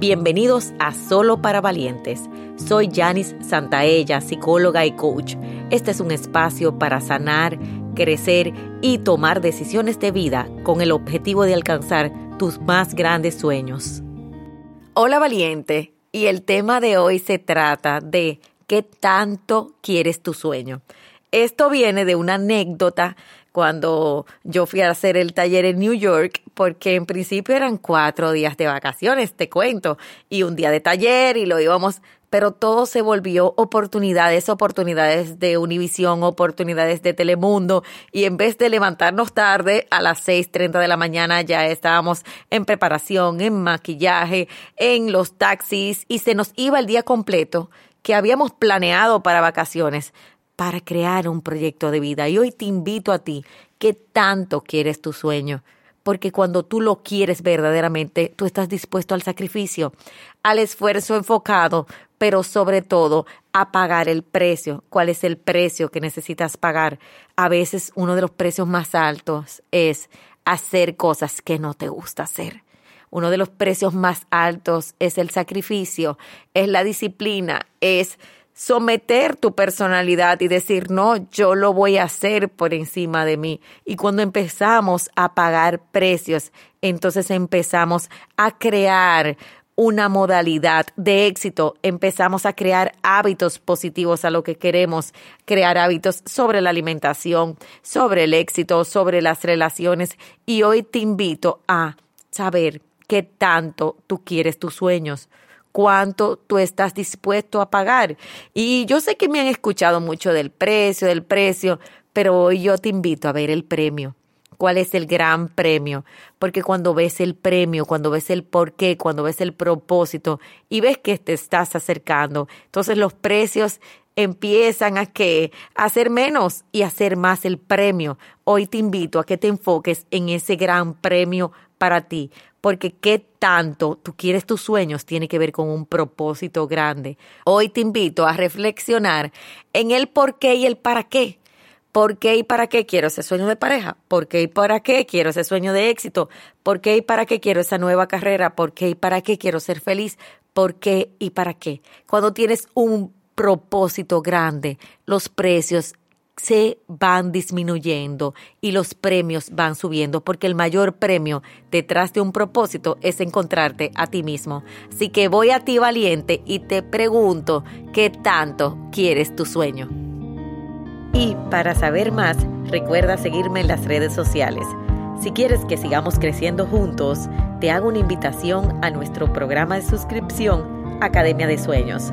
Bienvenidos a Solo para Valientes. Soy Janice Santaella, psicóloga y coach. Este es un espacio para sanar, crecer y tomar decisiones de vida con el objetivo de alcanzar tus más grandes sueños. Hola valiente, y el tema de hoy se trata de qué tanto quieres tu sueño. Esto viene de una anécdota cuando yo fui a hacer el taller en New York, porque en principio eran cuatro días de vacaciones, te cuento, y un día de taller y lo íbamos, pero todo se volvió oportunidades, oportunidades de Univisión, oportunidades de Telemundo, y en vez de levantarnos tarde a las 6.30 de la mañana ya estábamos en preparación, en maquillaje, en los taxis, y se nos iba el día completo que habíamos planeado para vacaciones para crear un proyecto de vida. Y hoy te invito a ti, ¿qué tanto quieres tu sueño? Porque cuando tú lo quieres verdaderamente, tú estás dispuesto al sacrificio, al esfuerzo enfocado, pero sobre todo a pagar el precio. ¿Cuál es el precio que necesitas pagar? A veces uno de los precios más altos es hacer cosas que no te gusta hacer. Uno de los precios más altos es el sacrificio, es la disciplina, es someter tu personalidad y decir, no, yo lo voy a hacer por encima de mí. Y cuando empezamos a pagar precios, entonces empezamos a crear una modalidad de éxito, empezamos a crear hábitos positivos a lo que queremos, crear hábitos sobre la alimentación, sobre el éxito, sobre las relaciones. Y hoy te invito a saber qué tanto tú quieres tus sueños cuánto tú estás dispuesto a pagar. Y yo sé que me han escuchado mucho del precio, del precio, pero hoy yo te invito a ver el premio. ¿Cuál es el gran premio? Porque cuando ves el premio, cuando ves el porqué, cuando ves el propósito y ves que te estás acercando, entonces los precios empiezan a que hacer menos y hacer más el premio. Hoy te invito a que te enfoques en ese gran premio para ti, porque qué tanto tú quieres tus sueños tiene que ver con un propósito grande. Hoy te invito a reflexionar en el por qué y el para qué. ¿Por qué y para qué quiero ese sueño de pareja? ¿Por qué y para qué quiero ese sueño de éxito? ¿Por qué y para qué quiero esa nueva carrera? ¿Por qué y para qué quiero ser feliz? ¿Por qué y para qué? Cuando tienes un propósito grande, los precios se van disminuyendo y los premios van subiendo porque el mayor premio detrás de un propósito es encontrarte a ti mismo. Así que voy a ti valiente y te pregunto qué tanto quieres tu sueño. Y para saber más, recuerda seguirme en las redes sociales. Si quieres que sigamos creciendo juntos, te hago una invitación a nuestro programa de suscripción Academia de Sueños,